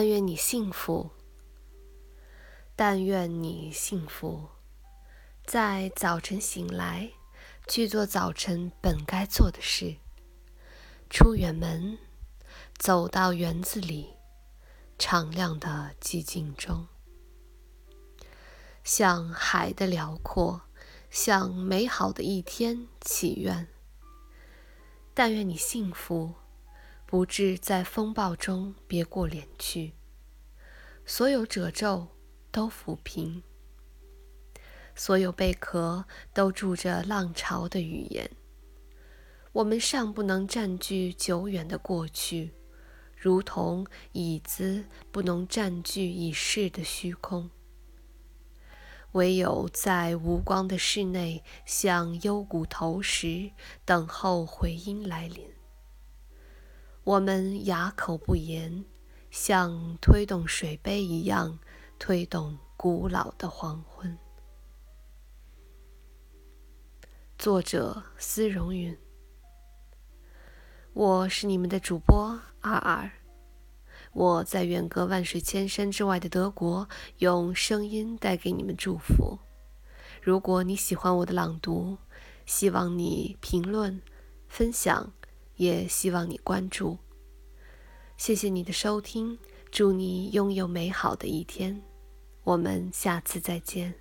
但愿你幸福，但愿你幸福，在早晨醒来，去做早晨本该做的事。出远门，走到园子里，敞亮的寂静中，向海的辽阔，向美好的一天祈愿。但愿你幸福。不至在风暴中别过脸去，所有褶皱都抚平，所有贝壳都住着浪潮的语言。我们尚不能占据久远的过去，如同椅子不能占据已逝的虚空。唯有在无光的室内，向幽谷投石，等候回音来临。我们哑口不言，像推动水杯一样推动古老的黄昏。作者：司荣允。我是你们的主播二二。我在远隔万水千山之外的德国，用声音带给你们祝福。如果你喜欢我的朗读，希望你评论、分享。也希望你关注。谢谢你的收听，祝你拥有美好的一天，我们下次再见。